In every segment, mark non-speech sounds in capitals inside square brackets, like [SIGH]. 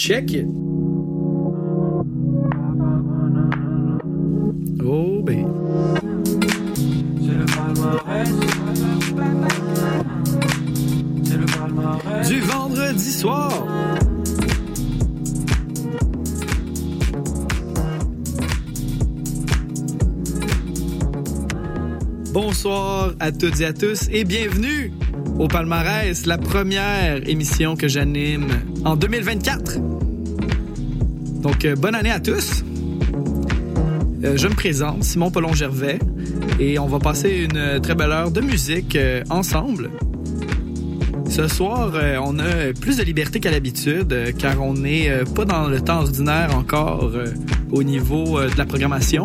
Check. Oh, baby. Du vendredi soir. Bonsoir à toutes et à tous et bienvenue au Palmarès, la première émission que j'anime en 2024. Donc, euh, bonne année à tous. Euh, je me présente, Simon Paulon Gervais, et on va passer une très belle heure de musique euh, ensemble. Ce soir, euh, on a plus de liberté qu'à l'habitude, euh, car on n'est euh, pas dans le temps ordinaire encore euh, au niveau euh, de la programmation.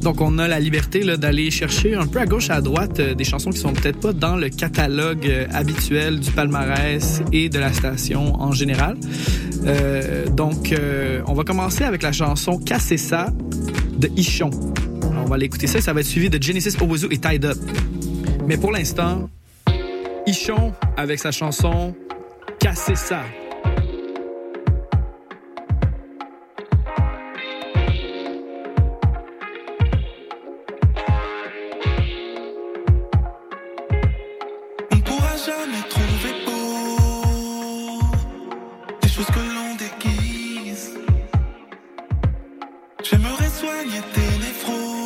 Donc, on a la liberté d'aller chercher un peu à gauche à droite euh, des chansons qui sont peut-être pas dans le catalogue euh, habituel du palmarès et de la station en général. Euh, donc, euh, on va commencer avec la chanson Casser ça de Ichon. On va l'écouter ça, ça va être suivi de Genesis Owuzu et Tied Up. Mais pour l'instant, Ichon avec sa chanson Casser ça. J'aimerais soigner tes névroses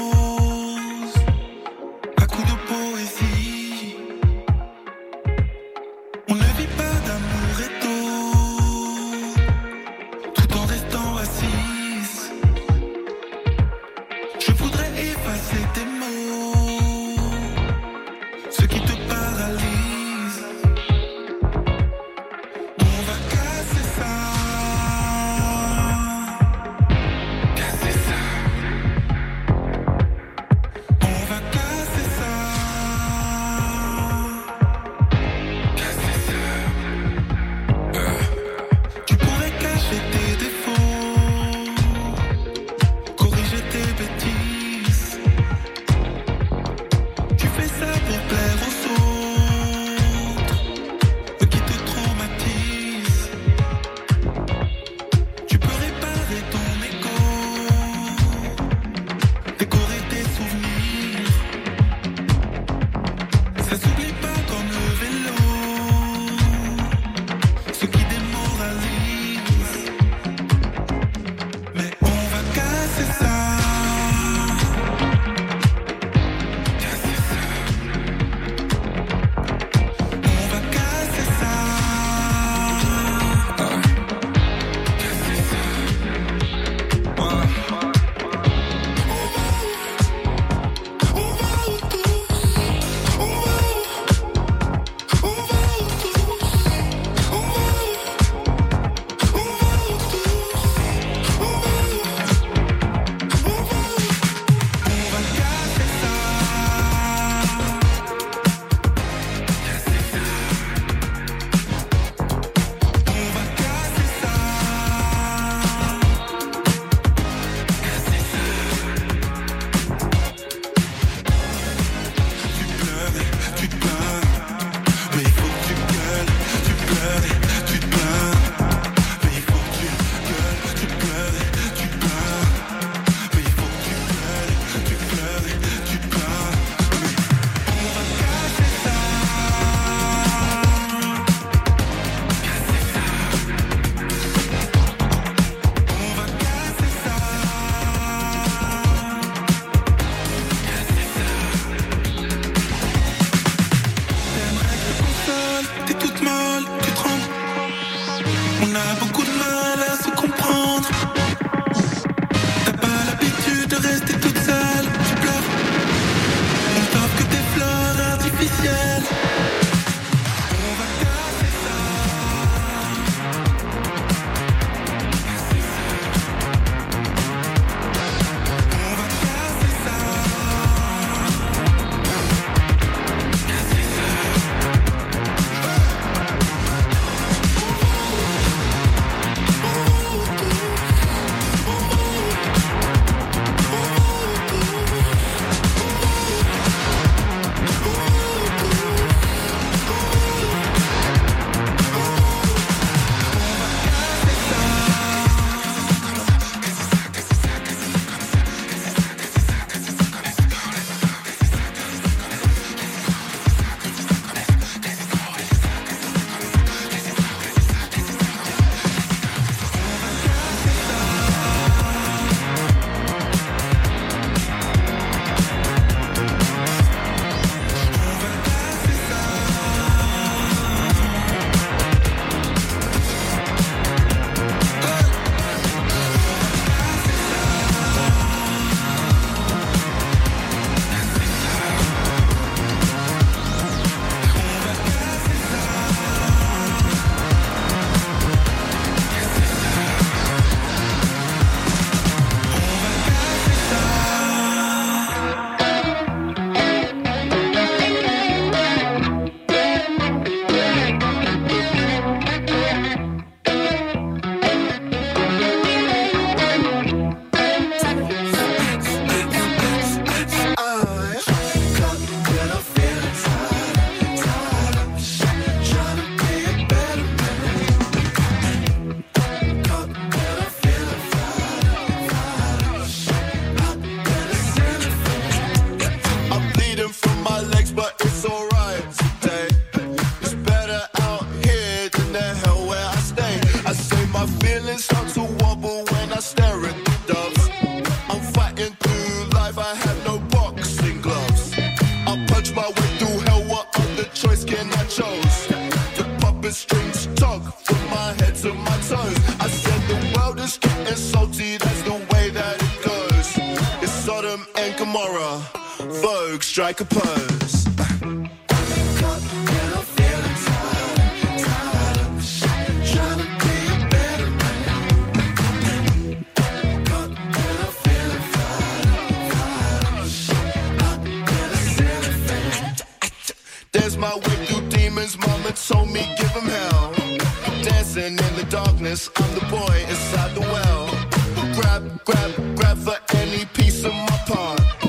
strike a pose. There's my way through demons, mama told me give him hell. Dancing in the darkness, I'm the boy inside the well. Grab, grab, grab for any piece of my part.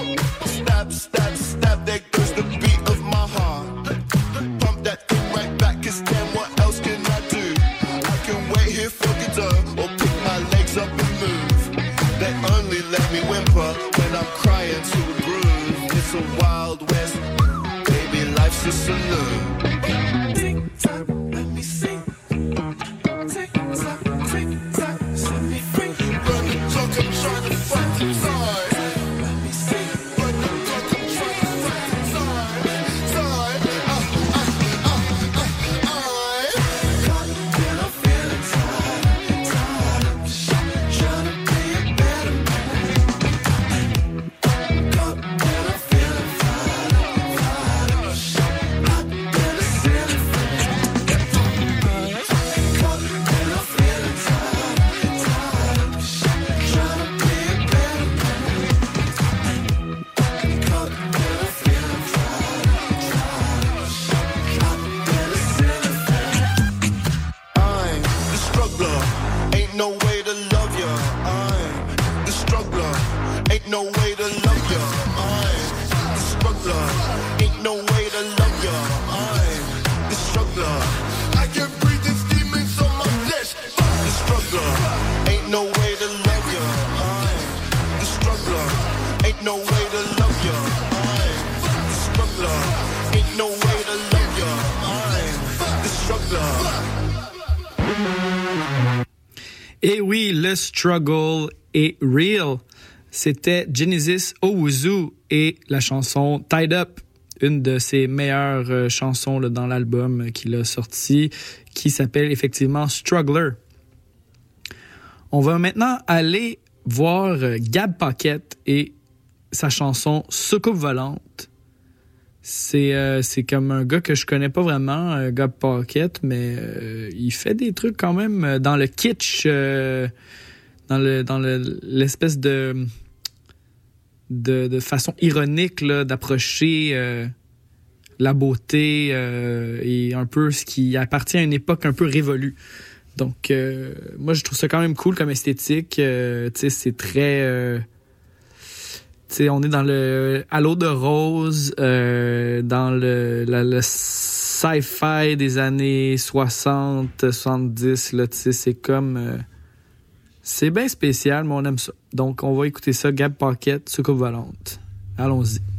Struggle est real. C'était Genesis Owuzu et la chanson Tied Up, une de ses meilleures euh, chansons dans l'album qu'il a sorti, qui s'appelle effectivement Struggler. On va maintenant aller voir euh, Gab Paquette et sa chanson Soucoupe volante. C'est euh, c'est comme un gars que je connais pas vraiment, euh, Gab Paquette, mais euh, il fait des trucs quand même euh, dans le kitsch, dans le dans le l'espèce de, de de façon ironique d'approcher la beauté et un peu ce qui appartient à une époque un peu révolue. Donc moi je trouve ça quand même cool comme esthétique. C'est très on est dans le Halo de Rose, euh, dans le, le sci-fi des années 60, 70. Là, c'est comme. euh, c'est bien spécial, mais on aime ça. Donc, on va écouter ça, Gab Pocket, Soucoupe volante. Allons-y.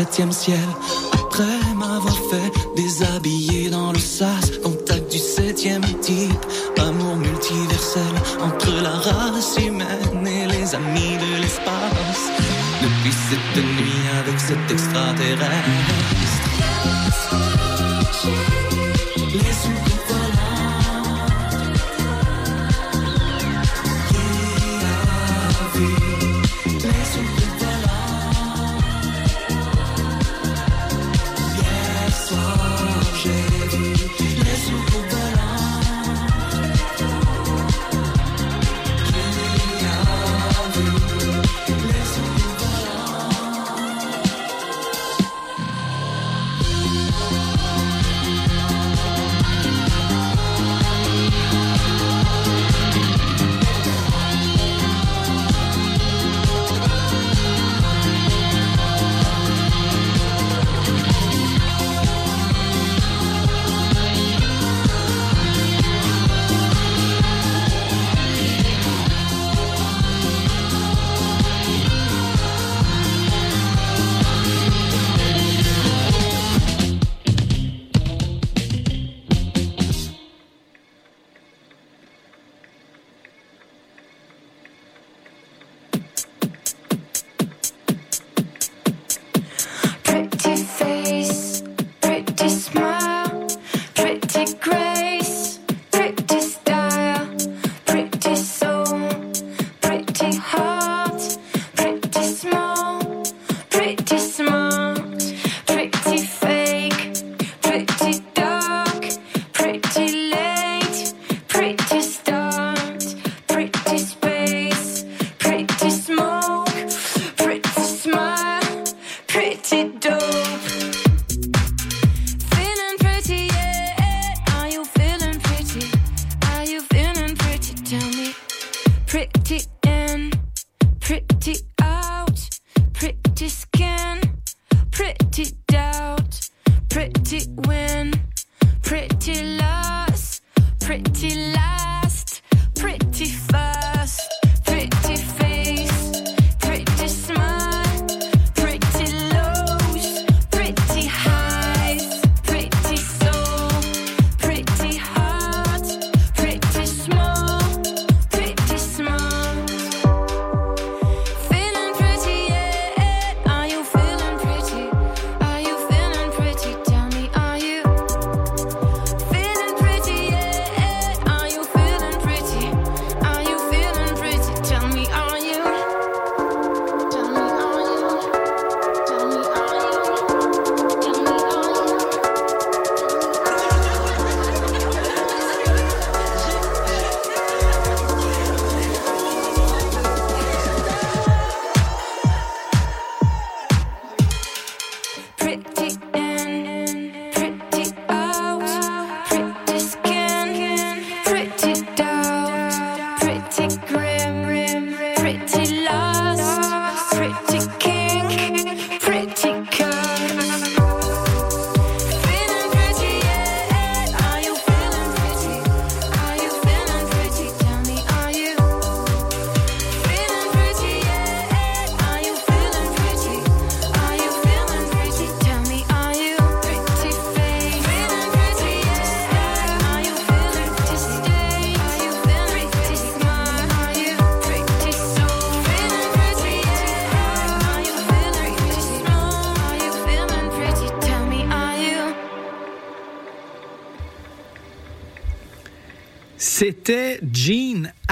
septième ciel. Après m'avoir fait déshabiller dans le sas, contact du septième type, amour multiversel entre la race humaine et les amis de l'espace. Depuis cette nuit avec cet extraterrestre.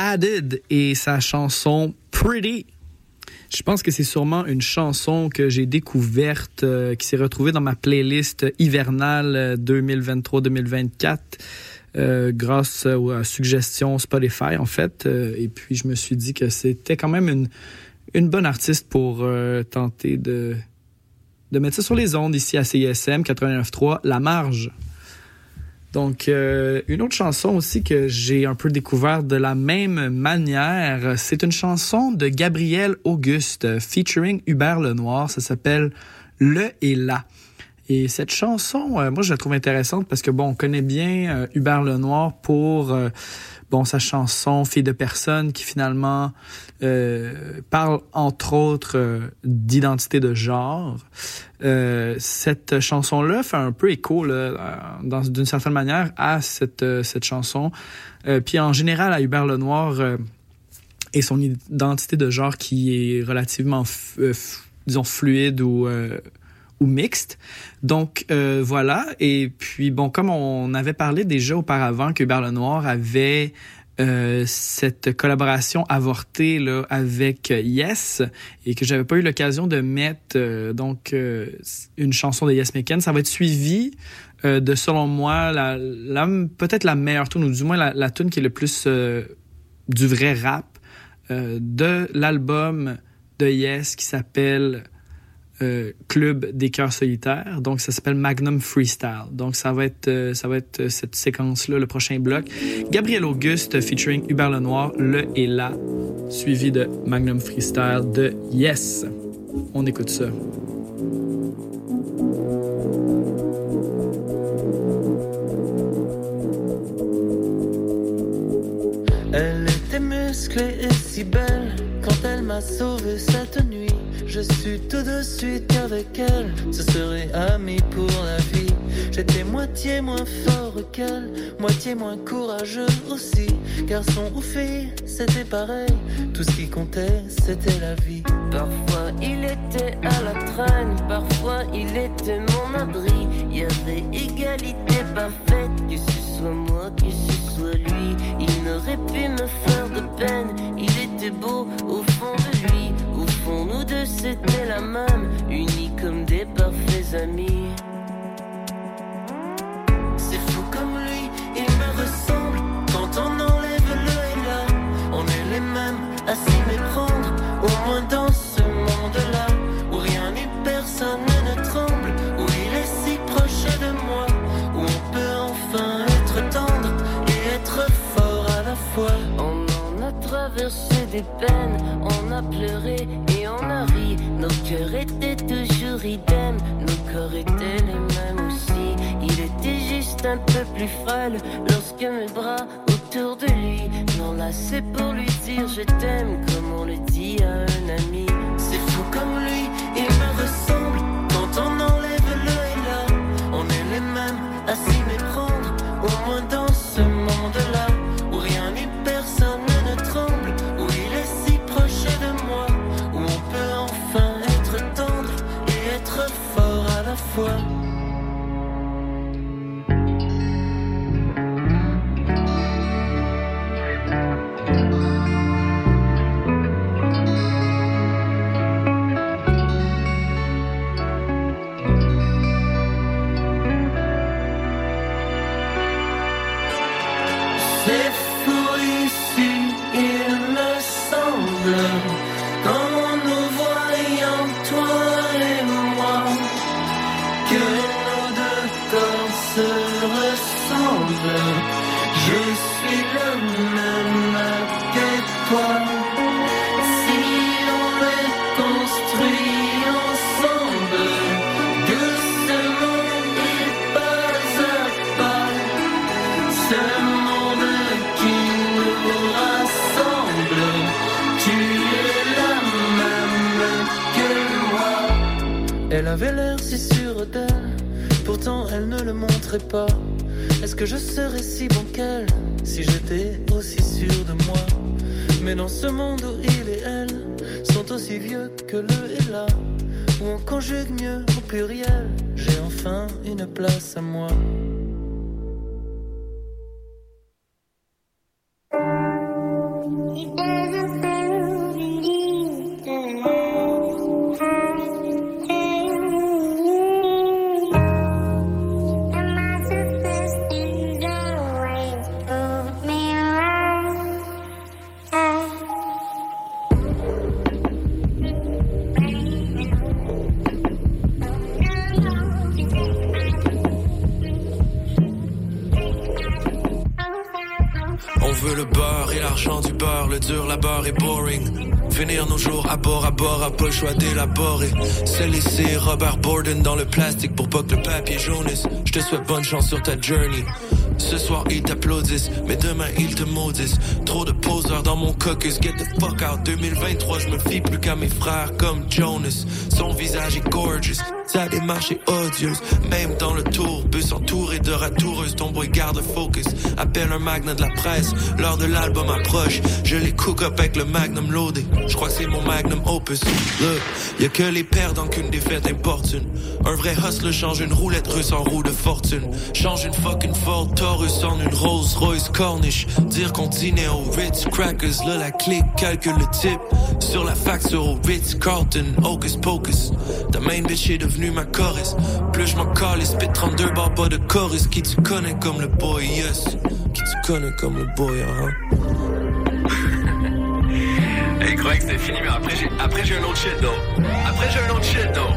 Added et sa chanson Pretty. Je pense que c'est sûrement une chanson que j'ai découverte, euh, qui s'est retrouvée dans ma playlist hivernale euh, 2023-2024. euh, grâce aux suggestions Spotify en fait Euh, et puis je me suis dit que c'était quand même une, une bonne artiste pour euh, tenter de de mettre ça sur les ondes ici à CISM 89.3 La Marge donc, euh, une autre chanson aussi que j'ai un peu découvert de la même manière, c'est une chanson de Gabriel Auguste featuring Hubert Lenoir. Ça s'appelle Le et là. Et cette chanson, euh, moi, je la trouve intéressante parce que, bon, on connaît bien euh, Hubert Lenoir pour, euh, bon, sa chanson Fille de personne qui finalement euh, parle, entre autres, euh, d'identité de genre. Euh, cette chanson-là fait un peu écho, euh, d'une certaine manière, à cette, cette chanson. Puis en général, à Hubert Lenoir et son identité de genre qui est relativement, disons, fluide ou, ou mixte. Donc euh, voilà. Et puis bon, comme on avait parlé déjà auparavant que Hubert Lenoir avait euh, cette collaboration avortée là avec Yes et que j'avais pas eu l'occasion de mettre euh, donc euh, une chanson de Yes Meken, ça va être suivi euh, de selon moi la, la peut-être la meilleure tune ou du moins la, la tune qui est le plus euh, du vrai rap de l'album de Yes qui s'appelle euh, Club des cœurs solitaires. Donc, ça s'appelle Magnum Freestyle. Donc, ça va être, euh, ça va être euh, cette séquence-là, le prochain bloc. Gabriel Auguste featuring Hubert Lenoir, Le et là, suivi de Magnum Freestyle de Yes. On écoute ça. Elle était musclée et si belle quand elle m'a sauvé cette nuit. Je suis tout de suite avec elle, ce serait ami pour la vie. J'étais moitié moins fort qu'elle, moitié moins courageux aussi. Garçon ou fille, c'était pareil, tout ce qui comptait c'était la vie. Parfois il était à la traîne, parfois il était mon abri. Il y avait égalité parfaite, que ce soit moi, que ce soit lui. Il n'aurait pu me faire de peine, il était beau au fond de lui. Fond, nous deux c'était la même, unis comme des parfaits amis. C'est fou comme lui, il me ressemble. Quand on enlève le et là, on est les mêmes à s'y méprendre. Au moins dans ce monde-là, des peines, on a pleuré et on a ri. Nos cœurs étaient toujours idem, nos corps étaient les mêmes aussi. Il était juste un peu plus frêle lorsque mes bras autour de lui m'enlaçaient pour lui dire je t'aime comme on le dit à un ami. C'est fou comme lui, fois. Elle avait l'air si sûre d'elle, pourtant elle ne le montrait pas. Est-ce que je serais si bon qu'elle si j'étais aussi sûr de moi? Mais dans ce monde où il et elle sont aussi vieux que le et là, où on conjugue mieux au pluriel, j'ai enfin une place à moi. Finir nos jours à bord à bord, à pas le choix d'élaborer. Se laisser Robert Borden dans le plastique pour pas que le papier jaunisse. Je te souhaite bonne chance sur ta journey. Ce soir ils t'applaudissent, mais demain ils te maudissent. Trop de poseurs dans mon caucus, get the fuck out. 2023, je me fie plus qu'à mes frères comme Jonas. Son visage est gorgeous, sa démarche est odieuse. Même dans le tour, bus entouré de ratoureuses, ton boy garde focus. Appelle un magnat de la presse, l'heure de l'album approche. Je les cook up avec le magnum loadé. Je crois que c'est mon magnum opus. Look, y a que les perdants qu'une défaite importune. Un vrai hustle change une roulette russe en roue de fortune. Change une fucking Ford Taurus en une Rolls Royce Cornish. Dire qu'on au Ritz Crackers, là la clique calcule le type. Sur la facture au Ritz Carlton, Hocus Pocus. Ta main bitch est ma chorus. Plus je m'en colle, spit 32 barres pas de chorus. Qui tu connais comme le boy, yes. Qui tu connais comme le boy, hein. Et il croyait que c'était fini, mais après j'ai, après j'ai un autre shit, donc. Après j'ai un autre shit, donc.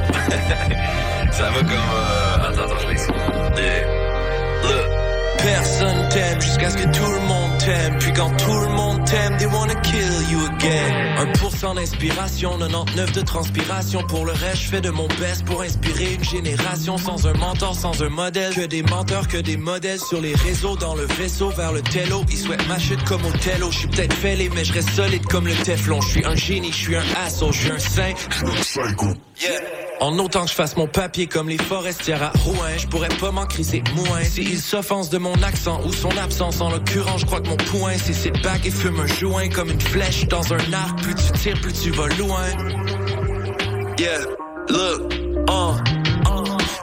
[LAUGHS] Ça va comme, euh... Attends, attends, je. Personne t'aime jusqu'à ce que tout le monde t'aime. Puis quand tout le monde t'aime, they wanna kill you again. 1% d'inspiration, 99 de transpiration. Pour le reste, je fais de mon best pour inspirer une génération. Sans un mentor, sans un modèle. Que des menteurs, que des modèles sur les réseaux. Dans le vaisseau vers le télo. Ils souhaitent ma chute comme au télo. Je suis peut-être fêlé, mais je reste solide comme le Teflon. Je suis un génie, je suis un assaut, je suis un saint. Yeah. En autant que je fasse mon papier comme les forestières à Rouen, je pourrais pas m'en criser moins. S'ils s'offensent de mon accent ou son absence, en l'occurrence, je crois que mon point, c'est ses bacs et fume un joint comme une flèche dans un arc. Plus tu tires, plus tu vas loin. Yeah, look, uh.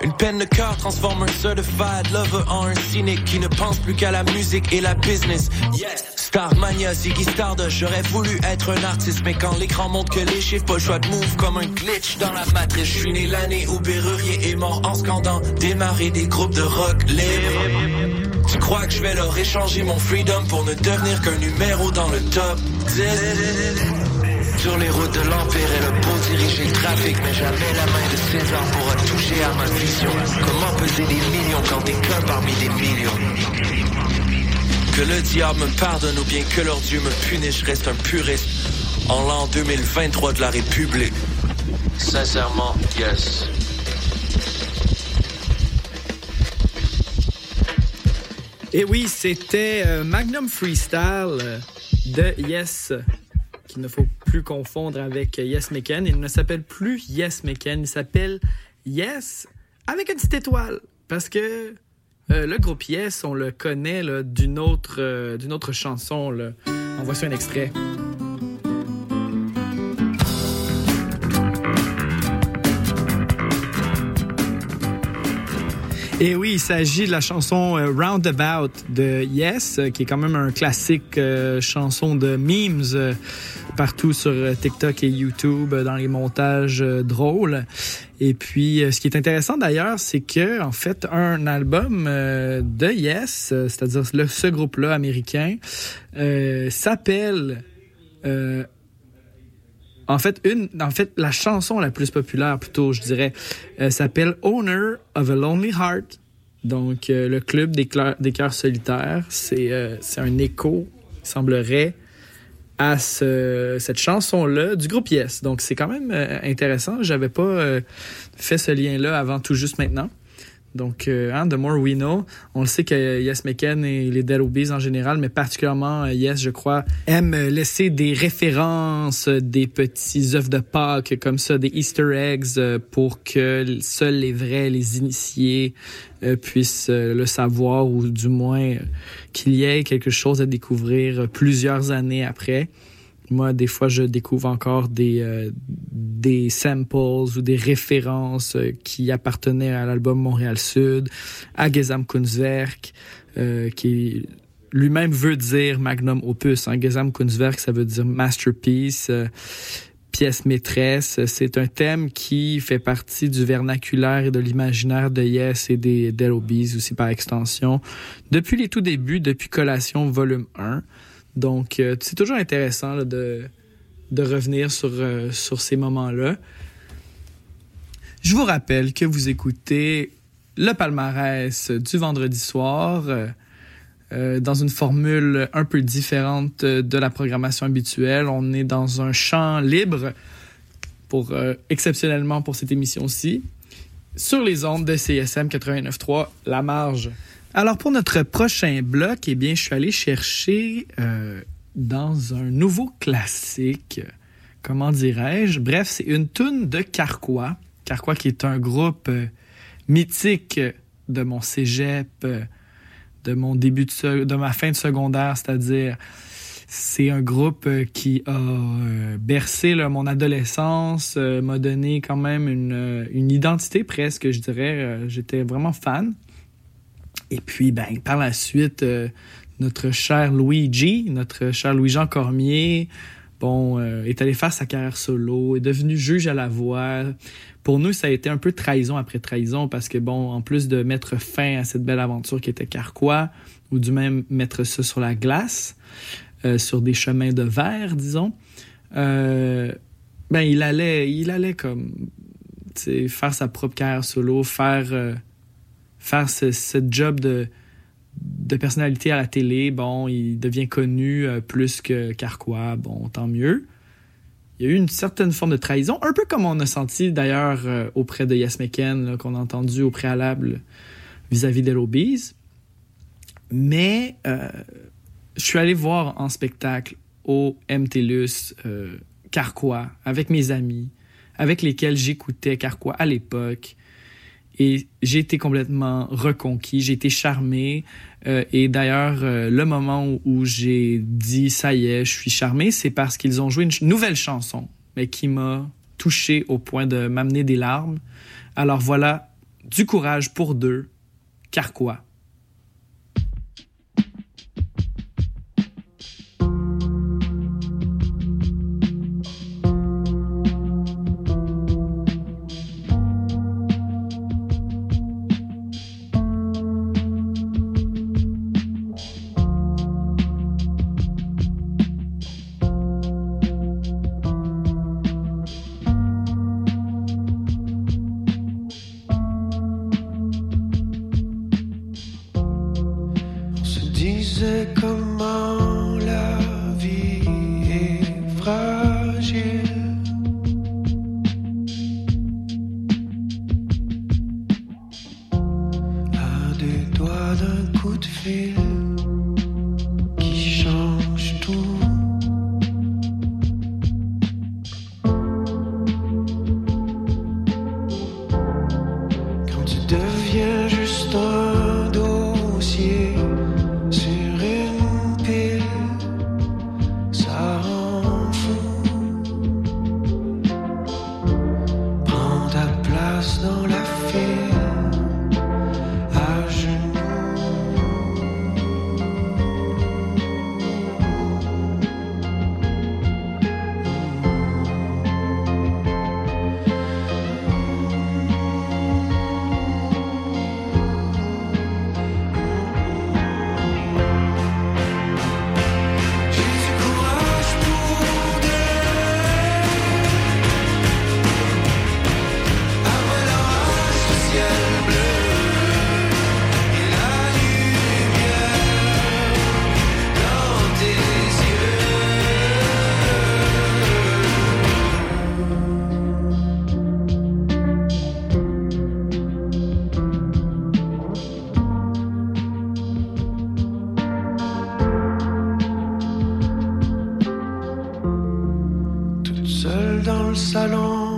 Une peine de cœur transforme un certified lover en un cynique qui ne pense plus qu'à la musique et la business. Yes. Starmania, Ziggy Stardust, j'aurais voulu être un artiste, mais quand l'écran montre que les chiffres, pas le choix de move comme un glitch dans la matrice. Je suis né l'année où Berrurier est mort en scandant, démarrer des groupes de rock libre. Tu crois que je vais leur échanger mon freedom pour ne devenir qu'un numéro dans le top 10? Sur les routes de l'Empire et le beau diriger le trafic Mais jamais la main de César pourra toucher à ma vision Comment peser des millions quand t'es qu'un parmi des millions? Que le diable me pardonne ou bien que leur Dieu me punisse Je reste un puriste en l'an 2023 de la République Sincèrement, yes Et oui, c'était euh, Magnum Freestyle euh, de Yes, qu'il ne faut plus confondre avec Yes Meken. Il ne s'appelle plus Yes Meken, il s'appelle Yes avec une petite étoile. Parce que euh, le groupe Yes, on le connaît d'une autre, euh, autre chanson. Là. Un extrait. Et oui, il s'agit de la chanson euh, Roundabout de Yes, euh, qui est quand même un classique euh, chanson de memes partout sur TikTok et YouTube dans les montages drôles. Et puis, ce qui est intéressant d'ailleurs, c'est que en fait, un album de Yes, c'est-à-dire ce groupe-là américain, s'appelle en fait, une, en fait, la chanson la plus populaire, plutôt, je dirais, euh, s'appelle Owner of a Lonely Heart. Donc, euh, le club des, des cœurs solitaires, c'est euh, un écho, semblerait, à ce- cette chanson-là du groupe Yes. Donc, c'est quand même euh, intéressant. J'avais pas euh, fait ce lien-là avant tout juste maintenant. Donc, euh, hein, The More We Know, on le sait que Yes Meken et les Dead en général, mais particulièrement euh, Yes, je crois, aiment laisser des références, euh, des petits œufs de Pâques comme ça, des Easter eggs euh, pour que seuls les vrais, les initiés euh, puissent euh, le savoir ou du moins euh, qu'il y ait quelque chose à découvrir euh, plusieurs années après. Moi, des fois, je découvre encore des, euh, des samples ou des références euh, qui appartenaient à l'album Montréal Sud, à Gesam Kunstwerk, euh, qui lui-même veut dire magnum opus. Hein. Gesam Kunstwerk, ça veut dire masterpiece, euh, pièce maîtresse. C'est un thème qui fait partie du vernaculaire et de l'imaginaire de Yes et des Dead aussi par extension. Depuis les tout débuts, depuis Collation volume 1. Donc, euh, c'est toujours intéressant de, revenir sur, euh, sur ces moments-là. Je vous rappelle que vous écoutez le palmarès du vendredi soir. Euh, dans une formule un peu différente de la programmation habituelle. On est dans un champ libre pour exceptionnellement pour cette émission-ci sur les ondes de CSM 89.3 La Marge. Alors pour notre prochain bloc, eh bien, je suis allé chercher euh, dans un nouveau classique. Comment dirais-je? Bref, c'est une tune de Carquois. Carquois qui est un groupe euh, mythique de mon cégep, euh, de mon début de, ma fin de secondaire, c'est-à-dire c'est un groupe euh, qui a euh, bercé mon adolescence, euh, m'a donné quand même une, euh, identité presque, je dirais. Euh, J'étais vraiment fan. Et puis, ben, par la suite, euh, notre cher Luigi, notre cher Louis-Jean Cormier, bon, euh, est allé faire sa carrière solo, est devenu juge à la voix. Pour nous, ça a été un peu trahison après trahison parce que, bon, en plus de mettre fin à cette belle aventure qui était Carquois, ou du même mettre ça sur la glace, euh, sur des chemins de verre, disons, euh, ben, il allait, il allait comme, faire sa propre carrière solo, faire, euh, faire ce, job de, de personnalité à la télé. Bon, il devient connu euh, plus que Carquois, bon, tant mieux. Il y a eu une certaine forme de trahison, un peu comme on a senti d'ailleurs euh, auprès de McCann, là, qu'on a entendu au préalable vis-à-vis de l'Obese. Mais euh, je suis allé voir en spectacle au MTLUS Carquois avec mes amis, avec lesquels j'écoutais Carquois à l'époque. Et j'ai été complètement reconquis, j'ai été charmé. Euh, et d'ailleurs, euh, le moment où, j'ai dit ça y est, je suis charmé, c'est parce qu'ils ont joué une nouvelle chanson, mais qui m'a touché au point de m'amener des larmes. Alors voilà, du courage pour deux, Carquois. Seule dans le salon,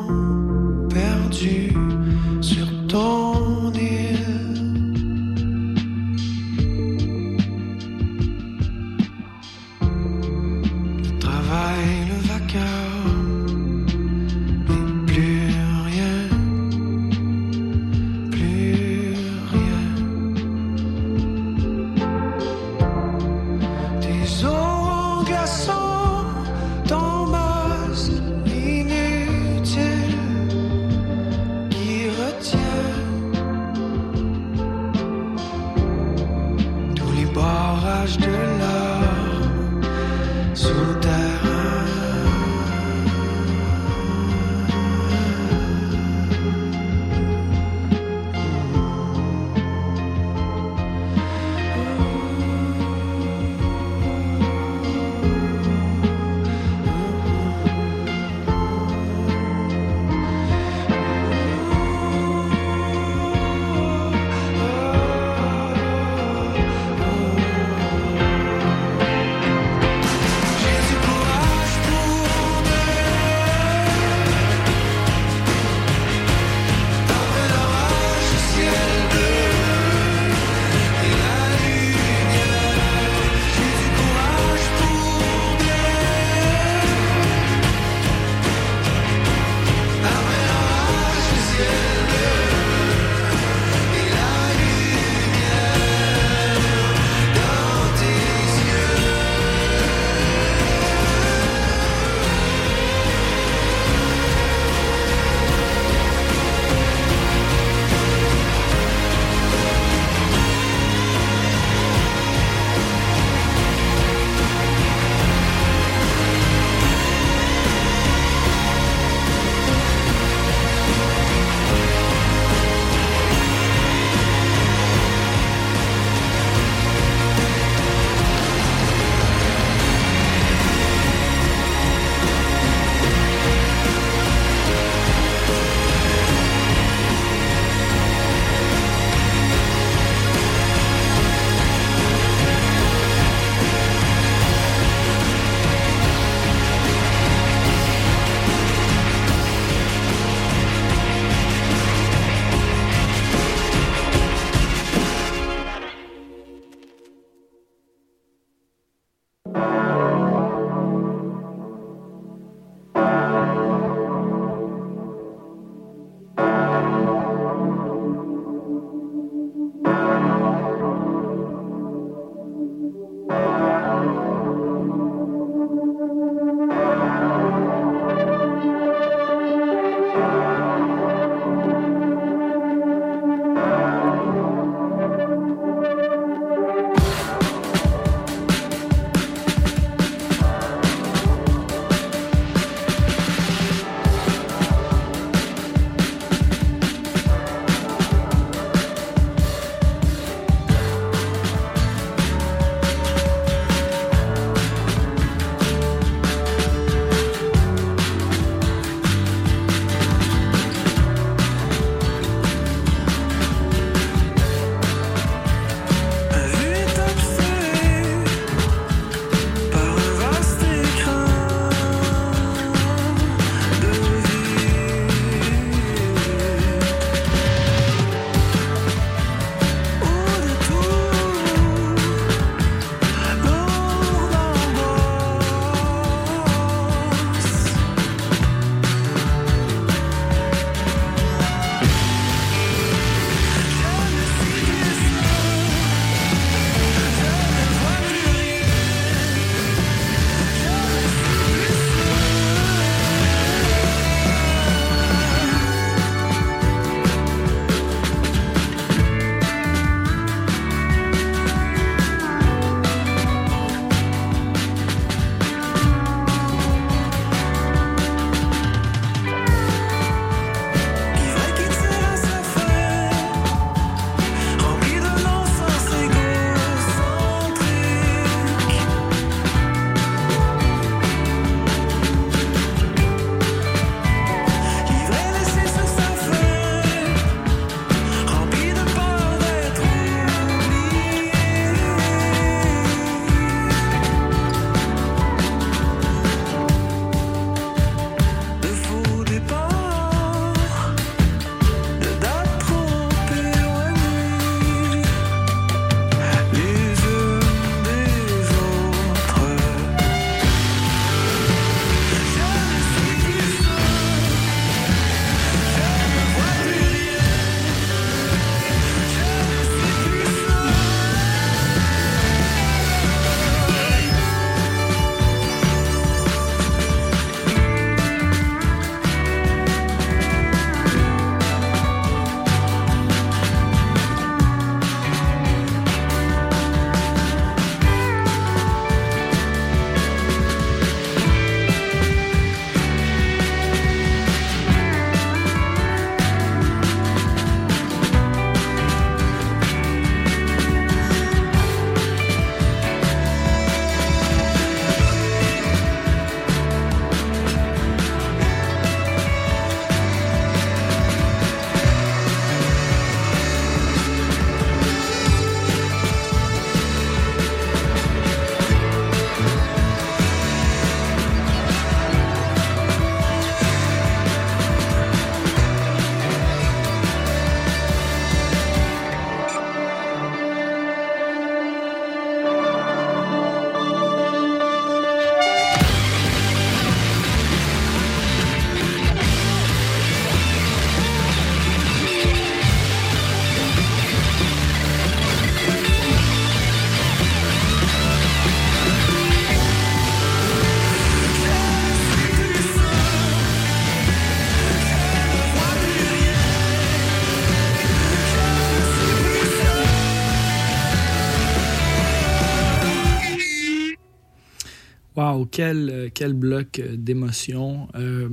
quel, euh, quel bloc euh, d'émotions. Euh,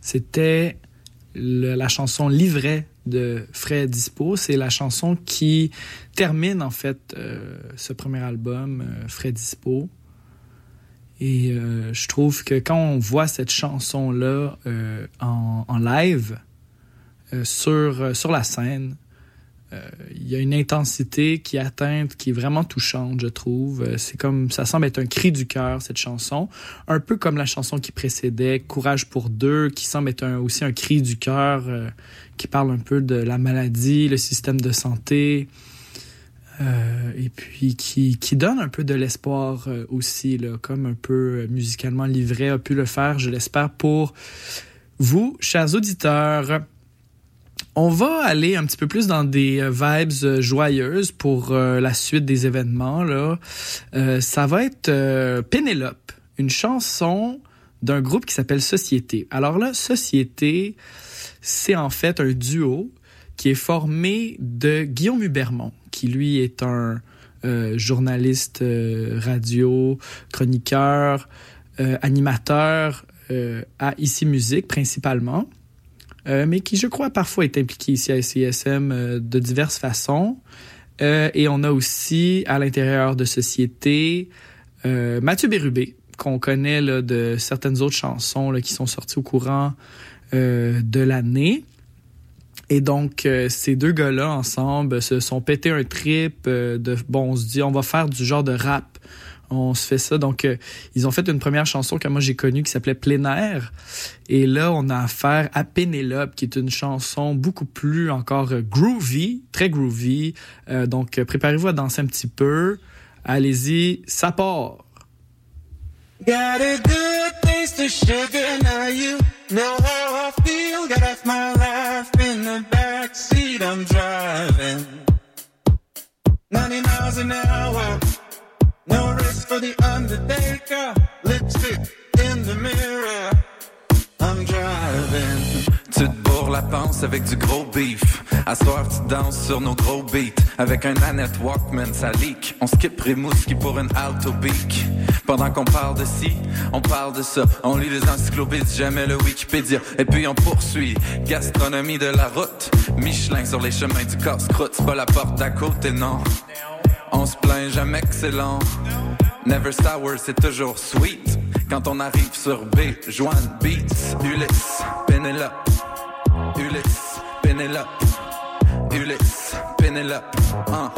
C'était la chanson Livret de Fred Dispo. C'est la chanson qui termine en fait ce premier album, Fred Dispo. Et je trouve que quand on voit cette chanson-là en, live, sur, la scène, il y a une intensité qui est atteinte, qui est vraiment touchante, je trouve. Euh, C'est comme, ça semble être un cri du cœur, cette chanson. Un peu comme la chanson qui précédait, Courage pour deux, qui semble être aussi un cri du cœur, euh, qui parle un peu de la maladie, le système de santé. Euh, et puis qui, donne un peu de l'espoir euh, aussi, là, comme un peu euh, musicalement livré a pu le faire, je l'espère, pour vous, chers auditeurs. On va aller un petit peu plus dans des euh, vibes euh, joyeuses pour euh, la suite des événements. Là. Euh, ça va être Pénélope, une chanson d'un groupe qui s'appelle Société. Alors là, Société, c'est en fait un duo qui est formé de Guillaume Hubermont, qui lui est un journaliste radio, chroniqueur, animateur à Ici Musique principalement, mais qui, je crois, parfois est impliqué ici à SISM euh, de diverses façons. Euh, et on a aussi, à l'intérieur de Société, euh, Mathieu Bérubé, qu'on connaît là, de certaines autres chansons là, qui sont sorties au courant euh, de l'année. Et donc, euh, ces deux gars-là, ensemble, se sont pété un trip euh, de, bon, on se dit, on va faire du genre de rap. On se fait ça. Donc, euh, ils ont fait une première chanson que moi j'ai connue qui s'appelait Plein air. Et là, on a affaire à Pénélope, qui est une chanson beaucoup plus encore euh, groovy, très groovy. Euh, donc, préparez-vous à danser un petit peu. Allez-y, ça part. Got a good taste of now you know how I feel. Got half my life in the I'm driving. 90 miles an hour, for the undertaker. Lipstick in the mirror, I'm driving. Tu te bourres la panse avec du gros beef. À soir, tu danses sur nos gros beats. Avec un Annette Walkman, ça leak. On skip Rimouski pour une alto beak. Pendant qu'on parle de ci, on parle de ça. On lit les encyclopédies, jamais le Wikipédia. Et puis on poursuit. Gastronomie de la route. Michelin sur les chemins du casse-croûte. C'est pas la porte d'à côté, non. On se plaint jamais que c'est. Never sour, c'est toujours sweet. Quand on arrive sur B, Joanne Beats, Ulysse, Pénélope. Ulysse, Pénélope. Ulysse, Pénélope. Hein.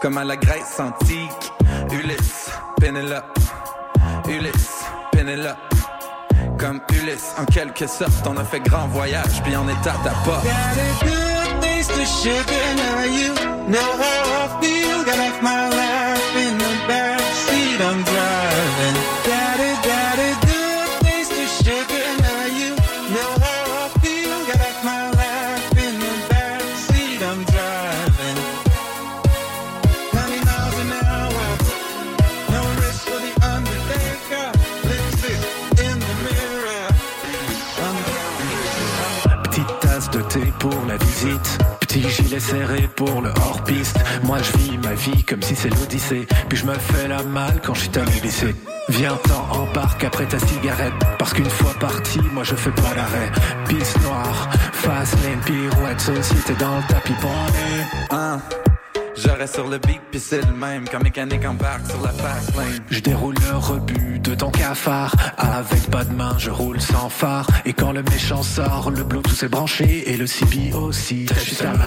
Comme à la Grèce antique. Ulysse, Pénélope. Ulysse, Pénélope. Comme Ulysse, en quelque sorte, on a fait grand voyage, puis on est à ta porte. Got a good taste of sugar, now you know how I feel. Got half my Serré pour le hors-piste. Moi je vis ma vie comme si c'est l'Odyssée. Puis je me fais la malle quand je suis allé lycée. Viens-t'en embarque après ta cigarette. Parce qu'une fois parti, moi je fais pas l'arrêt. Piste noire, face lane, pirouette, société dans le tapis bandé. Hein? J'aurais sur le beat, puis c'est le même quand mécanique embarque sur la fast lane. Je déroule le rebut de ton cafard. Avec pas de main, je roule sans phare. Et quand le méchant sort, le Bluetooth est branché et le CB aussi. Je suis seul,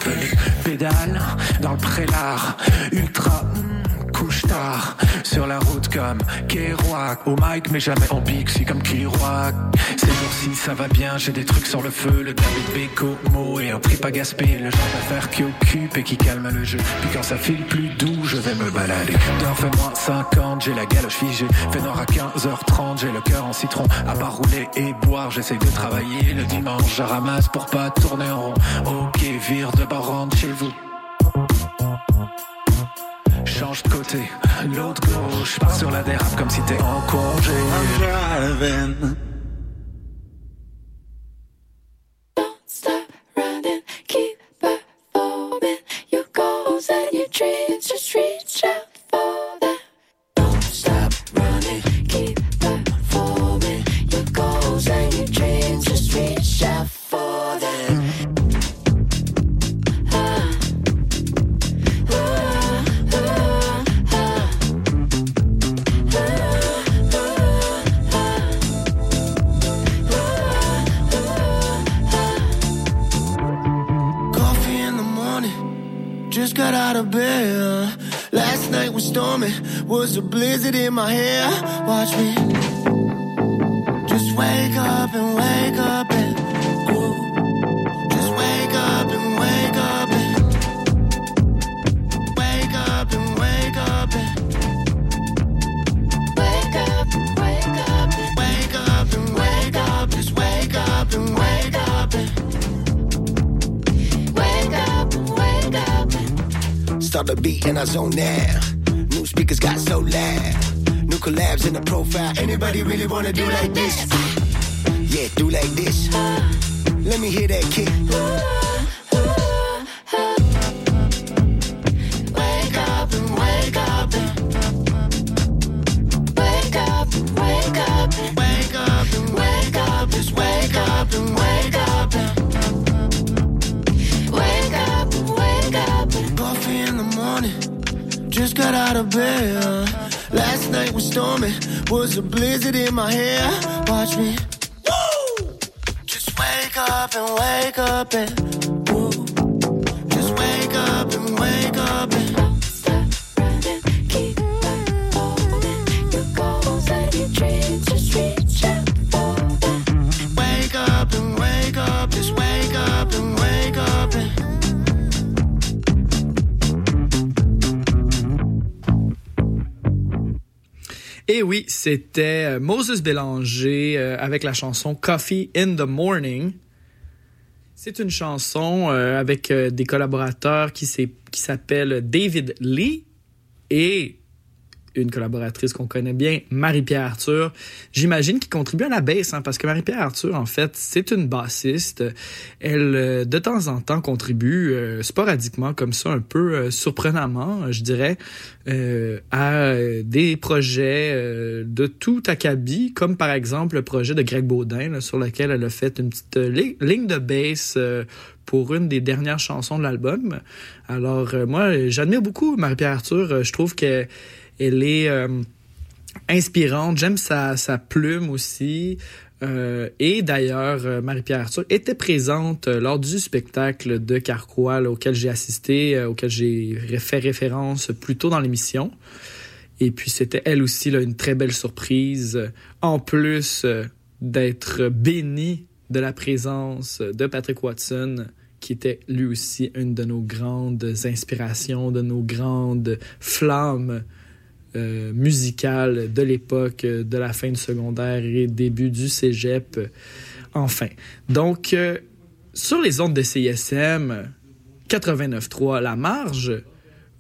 pédale dans le prélat. Ultra, hmm, couche tard. Sur la route comme Kerouac. Au mic, mais jamais en pixie comme Kerouac. Ces jours-ci, ça va bien. J'ai des trucs sur le feu. Le David Beko, Mo et un trip à gaspiller. Le genre d'affaire qui occupe et qui calme le jeu. Puis quand ça file plus doux, je vais me balader. Dehors, fait moins 50, j'ai la galoche figée. Fait noir à 15h30, j'ai le cœur en citron. À part rouler et boire, j'essaye de travailler. Le dimanche, je ramasse pour pas tourner en rond. Ok, vire de bord, rentre chez vous. Change de côté, l'autre gauche. Pars sur la dérape comme si t'es en. Anybody really wanna do like this? Yeah, do like this. Let me hear that kick. Wake up and wake up and Wake up, wake up, wake up and wake up. Just wake up and wake up and wake up, wake up. coffee in the morning. Just got out of bed. Last night was stormy. Was a blizzard in my hair. Watch me. Woo! Just wake up and wake up and woo. Just wake up and wake up and oui, c'était euh, Moses Bélanger euh, avec la chanson Coffee in the Morning. C'est une chanson euh, avec des collaborateurs qui s'appellent David Lee et une collaboratrice qu'on connaît bien, Marie-Pierre Arthur. J'imagine qu'il contribue à la baisse, hein, parce que Marie-Pierre Arthur, en fait, c'est une bassiste. Elle, euh, de temps en temps, contribue euh, sporadiquement, comme ça, un peu euh, surprenamment, je dirais, euh, à euh, des projets euh, de tout acabit, comme par exemple le projet de Greg Baudin, là, sur lequel elle a fait une petite li- ligne de bass euh, pour une des dernières chansons de l'album. Alors, moi, j'admire beaucoup Marie-Pierre Arthur. Je trouve que elle est euh, inspirante. J'aime sa, plume aussi. Euh, et d'ailleurs, euh, Marie-Pierre Arthur était présente lors du spectacle de Carquois auquel j'ai assisté, auquel j'ai fait référence plus tôt dans l'émission. Et puis c'était elle aussi une très belle surprise, en plus d'être bénie de la présence de Patrick Watson, qui était lui aussi une de nos grandes inspirations, de nos grandes flammes euh, de l'époque, euh, de la fin du secondaire et début du cégep. euh, Enfin. Donc, sur les ondes de CISM 89.3, La Marge,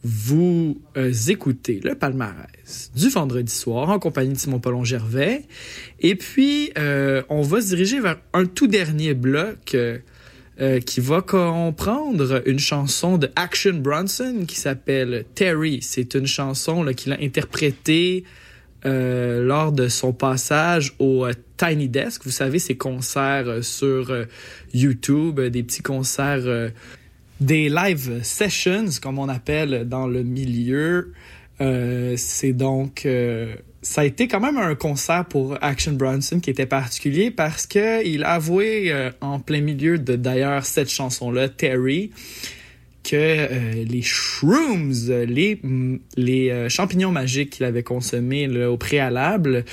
vous écoutez le palmarès du vendredi soir en compagnie de Simon Paulon Gervais. Et puis, on va se diriger vers un tout dernier bloc euh, qui va comprendre une chanson de Action Bronson qui s'appelle Terry. C'est une chanson qu'il a interprétée euh, lors de son passage au euh, Tiny Desk. Vous savez, ces concerts sur YouTube, des petits concerts, des live sessions, comme on appelle dans le milieu. C'est donc... ça a été quand même un concert pour Action Bronson qui était particulier parce que il a avoué euh, en plein milieu de d'ailleurs cette chanson-là, Terry, que euh, les shrooms, les, mm, euh, champignons magiques qu'il avait consommés au préalable,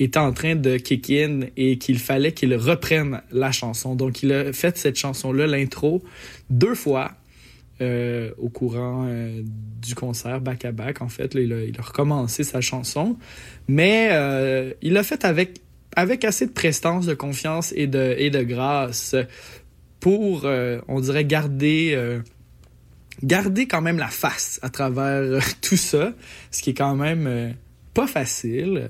étaient en train de kick in et qu'il fallait qu'il reprenne la chanson. Donc il a fait cette chanson-là, l'intro, deux fois. Euh, au courant euh, du concert back à back en fait. Il, a, recommencé sa chanson. Mais euh, il l'a fait avec avec assez de prestance de confiance et de et de grâce pour on dirait garder garder quand même la face à travers [LAUGHS] tout ça, ce qui est quand même pas facile,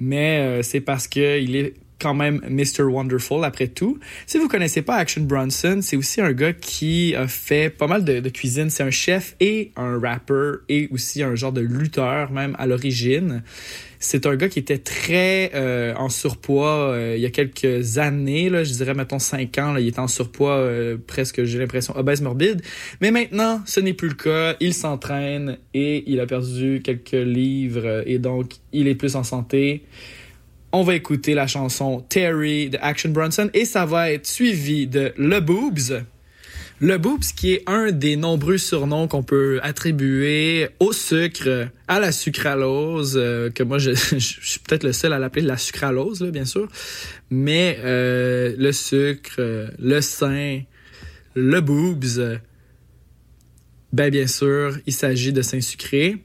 mais c'est parce que il est quand même Mr. Wonderful après tout. Si vous connaissez pas Action Bronson, c'est aussi un gars qui a fait pas mal de, cuisine. C'est un chef et un rapper et aussi un genre de lutteur même à l'origine. C'est un gars qui était très euh, en surpoids euh, il y a quelques années, là, je dirais mettons 5 ans, là, il était en surpoids euh, presque, j'ai l'impression, obèse morbide. Mais maintenant, ce n'est plus le cas. Il s'entraîne et il a perdu quelques livres euh, et donc il est plus en santé. On va écouter la chanson Terry de Action Bronson et ça va être suivi de Le Boobs Le Boops, qui est un des nombreux surnoms qu'on peut attribuer au sucre, à la sucralose, euh, que moi, [LAUGHS] je, suis peut-être le seul à l'appeler la sucralose, là, bien sûr. Mais euh, le sucre, le sein, le Boobs, ben bien sûr, il s'agit de sein sucré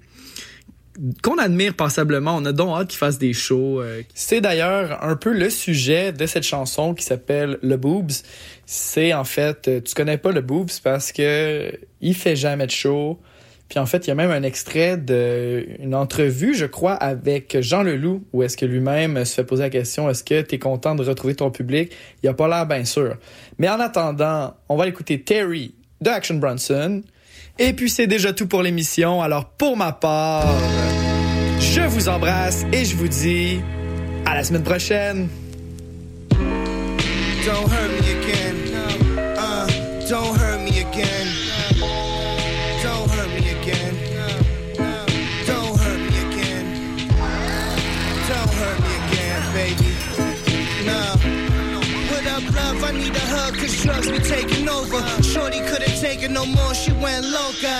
qu'on admire passablement. On a donc hâte qu'il fasse des shows. euh. C'est d'ailleurs un peu le sujet de cette chanson qui s'appelle Le Boobs. C'est en fait, euh, tu connais pas le Boobs parce que il fait jamais de show. Puis en fait, il y a même un extrait d'une entrevue, je crois, avec Jean Leloup, où est-ce que lui-même se fait poser la question, est-ce que tu es content de retrouver ton public? Il a pas l'air bien sûr. Mais en attendant, on va écouter Terry de Action Bronson. Et puis c'est déjà tout pour l'émission. Alors pour ma part, je vous embrasse et je vous dis à la semaine prochaine. Uh. Be taking over. Shorty couldn't take it no more, she went loca.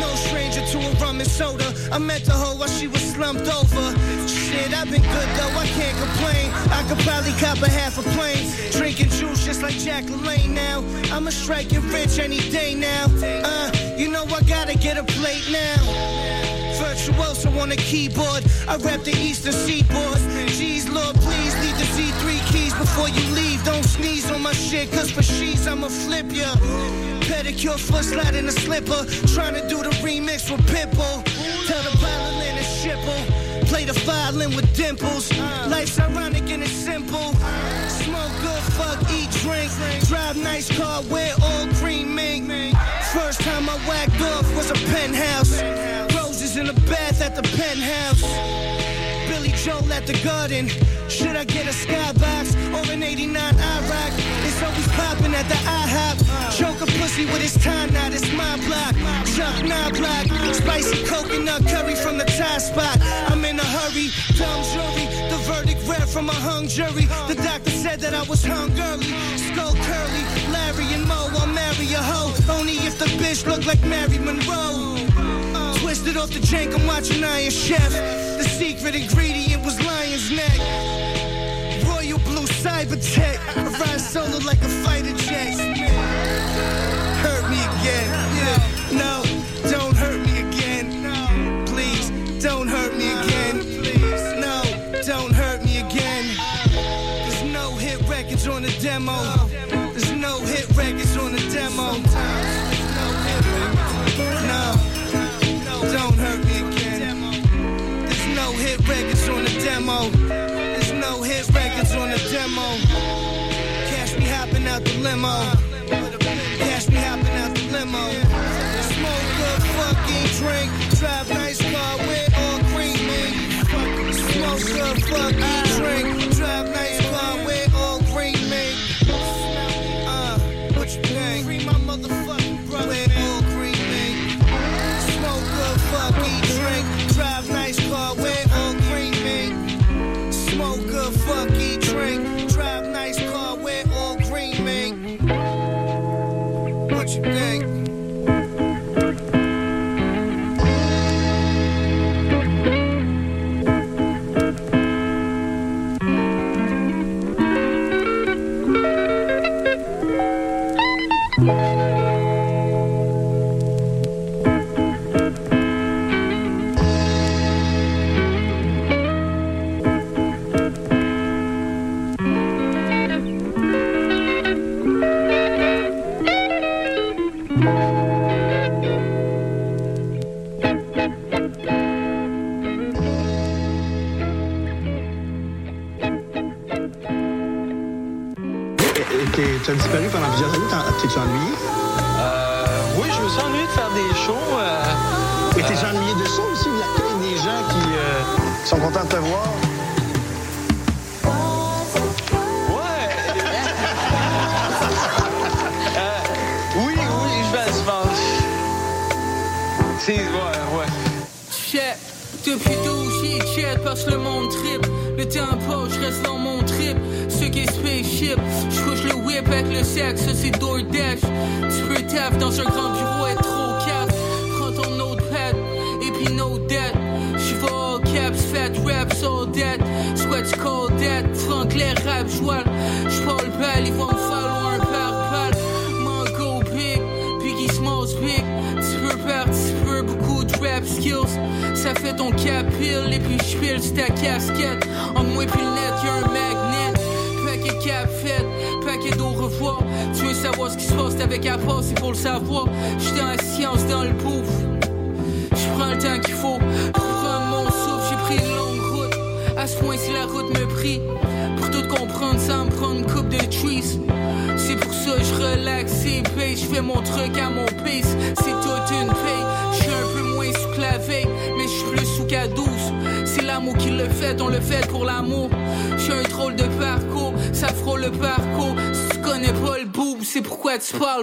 No stranger to a rum and soda. I met the hoe while she was slumped over. Shit, I've been good though, I can't complain. I could probably cop a half a plane. Drinking juice just like Jack LaLanne now. I'ma strike it rich any day now. Uh, you know I gotta get a plate now. Virtuoso on the keyboard. I rap the eastern seaboard. Jeez, Lord, please leave the Z3 keys before you leave. Don't sneeze on my shit, cause for she's I'ma flip ya. Pedicure, foot slide in a slipper. Trying to do the remix with Pitbull. Tell the violin to shipple. Play the violin with dimples. Life's ironic and it's simple. Smoke good, fuck, eat, drink. Drive nice car, wear all green mink. First time I whacked off was a penthouse. In the bath at the penthouse. Billy Joel at the garden. Should I get a skybox or an 89 IROC? It's always popping at the IHOP. Choke a pussy with his time knot, it's my block. Chuck nine block. Spicy coconut curry from the Thai spot. I'm in a hurry, dumb jury. The verdict read from a hung jury. The doctor said that I was hungry. Skull curly, Larry and Mo, I'll marry a hoe. Only if the bitch look like Mary Monroe. Off the jank, I'm watching Iron Chef. The secret ingredient was lion's neck. Royal blue cyber tech. I ride solo like a fighter jet. Hurt me again. No, don't hurt me again. Please, don't hurt me again. No, don't hurt me again. There's no hit records on the demo. There's no hit records demo. There's no hit records on the demo. Cash me hopping out the limo. Cash me hopping out the limo. Smoke good, fucking drink. Drive ta casquette. En moi puis le net, y'a un magnet. Paquet cap fait, paquet d'au revoir. Tu veux savoir ce qui se passe, avec à passer pour le savoir. J'suis dans la science, dans le bouffe. J'prends le temps qu'il faut pour prendre mon souffle. J'ai pris une longue route. À ce point, si la route me prie, pour tout comprendre, ça me prend une coupe de trees. C'est pour ça je relaxe et paye. Je fais mon truc à mon pace. C'est toute une paye. Je suis un peu moins sous la mais je suis plus sous qu'à 12. C'est l'amour qui le fait, on le fait pour l'amour. Suis un drôle de parcours, ça frôle le parcours. Si tu connais pas le boob, c'est pourquoi tu parles.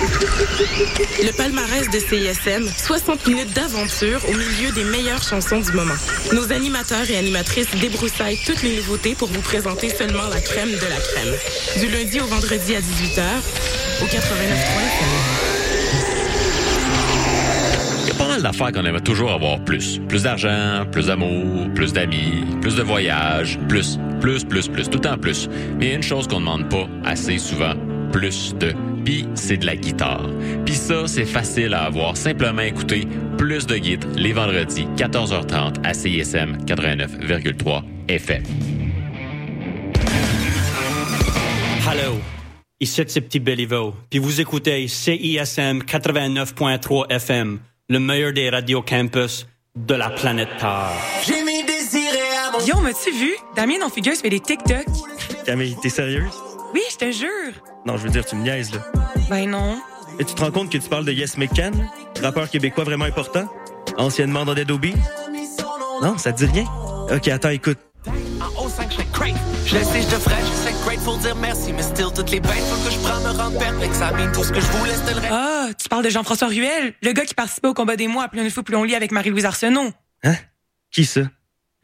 Le palmarès de CISM, 60 minutes d'aventure au milieu des meilleures chansons du moment. Nos animateurs et animatrices débroussaillent toutes les nouveautés pour vous présenter seulement la crème de la crème. Du lundi au vendredi à 18h, au 89.3 Il y a pas mal d'affaires qu'on aimerait toujours avoir plus. Plus d'argent, plus d'amour, plus d'amis, plus de voyages, plus, plus, plus, plus, tout en plus. Mais il y a une chose qu'on ne demande pas assez souvent, plus de. Puis c'est de la guitare. Puis ça, c'est facile à avoir. Simplement écouter plus de guides les vendredis, 14h30 à CISM 89,3 FM. Hello, ici c'est Petit Béliveau, puis vous écoutez CISM 89.3 FM, le meilleur des radios campus de la planète Terre. J'ai mis désiré à mon Guillaume, as-tu vu? Damien non Figures fait des TikTok. Camille, t'es sérieuse? Oui, je te jure. Non, je veux dire, tu me niaises, là. Ben non. Et tu te rends compte que tu parles de Yes McCann, rappeur québécois vraiment important? Anciennement dans Dead Obies? Non, ça te dit rien? Ok, attends, écoute. En haut 5, je fais crave. Je le sais, je devrais, je sais grateful dire merci, mais still, toutes les bêtes faut que je prends me rendre perplexe. Ça mine tout ce que je voulais, c'était le reste. Ah, tu parles de Jean-François Ruel, le gars qui participait au combat des mois à Plus on est fou, plus on lit avec Marie-Louise Arsenault. Hein? Qui ça?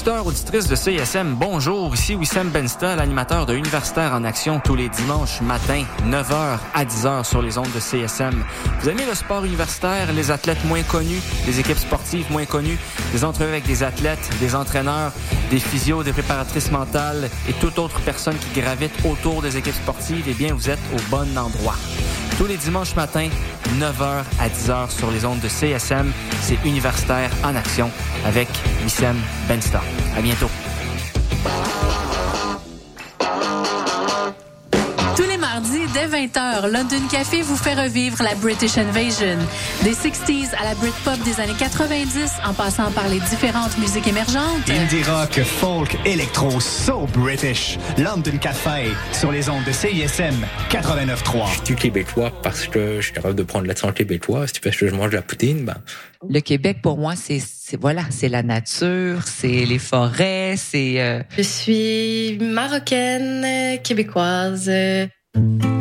Auditeurs, auditrices de CISM, bonjour. Ici Wissam Bensta, l'animateur de Universitaire en action tous les dimanches matin, 9h à 10h sur les ondes de CSM. Vous aimez le sport universitaire, les athlètes moins connus, les équipes sportives moins connues, des entrevues avec des athlètes, des entraîneurs, des physios, des préparatrices mentales et toute autre personne qui gravite autour des équipes sportives, eh bien, vous êtes au bon endroit. Tous les dimanches matins, 9h à 10h sur les ondes de CSM, c'est Universitaire en action avec Wissem Benstar. À bientôt. Mardis, dès 20h, London Café vous fait revivre la British Invasion. Des 60s à la Britpop des années 90, en passant par les différentes musiques émergentes. Indie rock, folk, électro, so British. London Café, sur les ondes de CISM 89.3. Je suis québécois parce que je suis capable de prendre l'accent québécois. Si parce que je mange de la poutine, ben... Le Québec, pour moi, c'est c'est- voilà, c'est la nature, c'est les forêts, c'est... euh, Je suis marocaine, québécoise.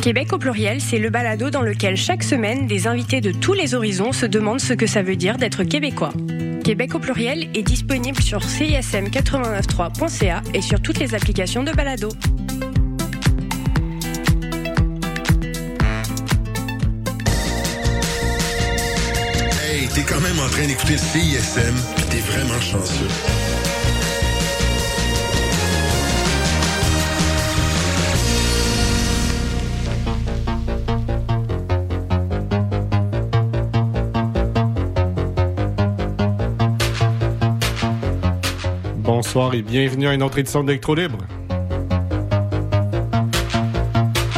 Québec au pluriel, c'est le balado dans lequel chaque semaine, des invités de tous les horizons se demandent ce que ça veut dire d'être québécois. Québec au pluriel est disponible sur cism893.ca et sur toutes les applications de balado. Hey, t'es quand même en train d'écouter CISM, t'es vraiment chanceux. Bonsoir et bienvenue à une autre édition d'Electro Libre.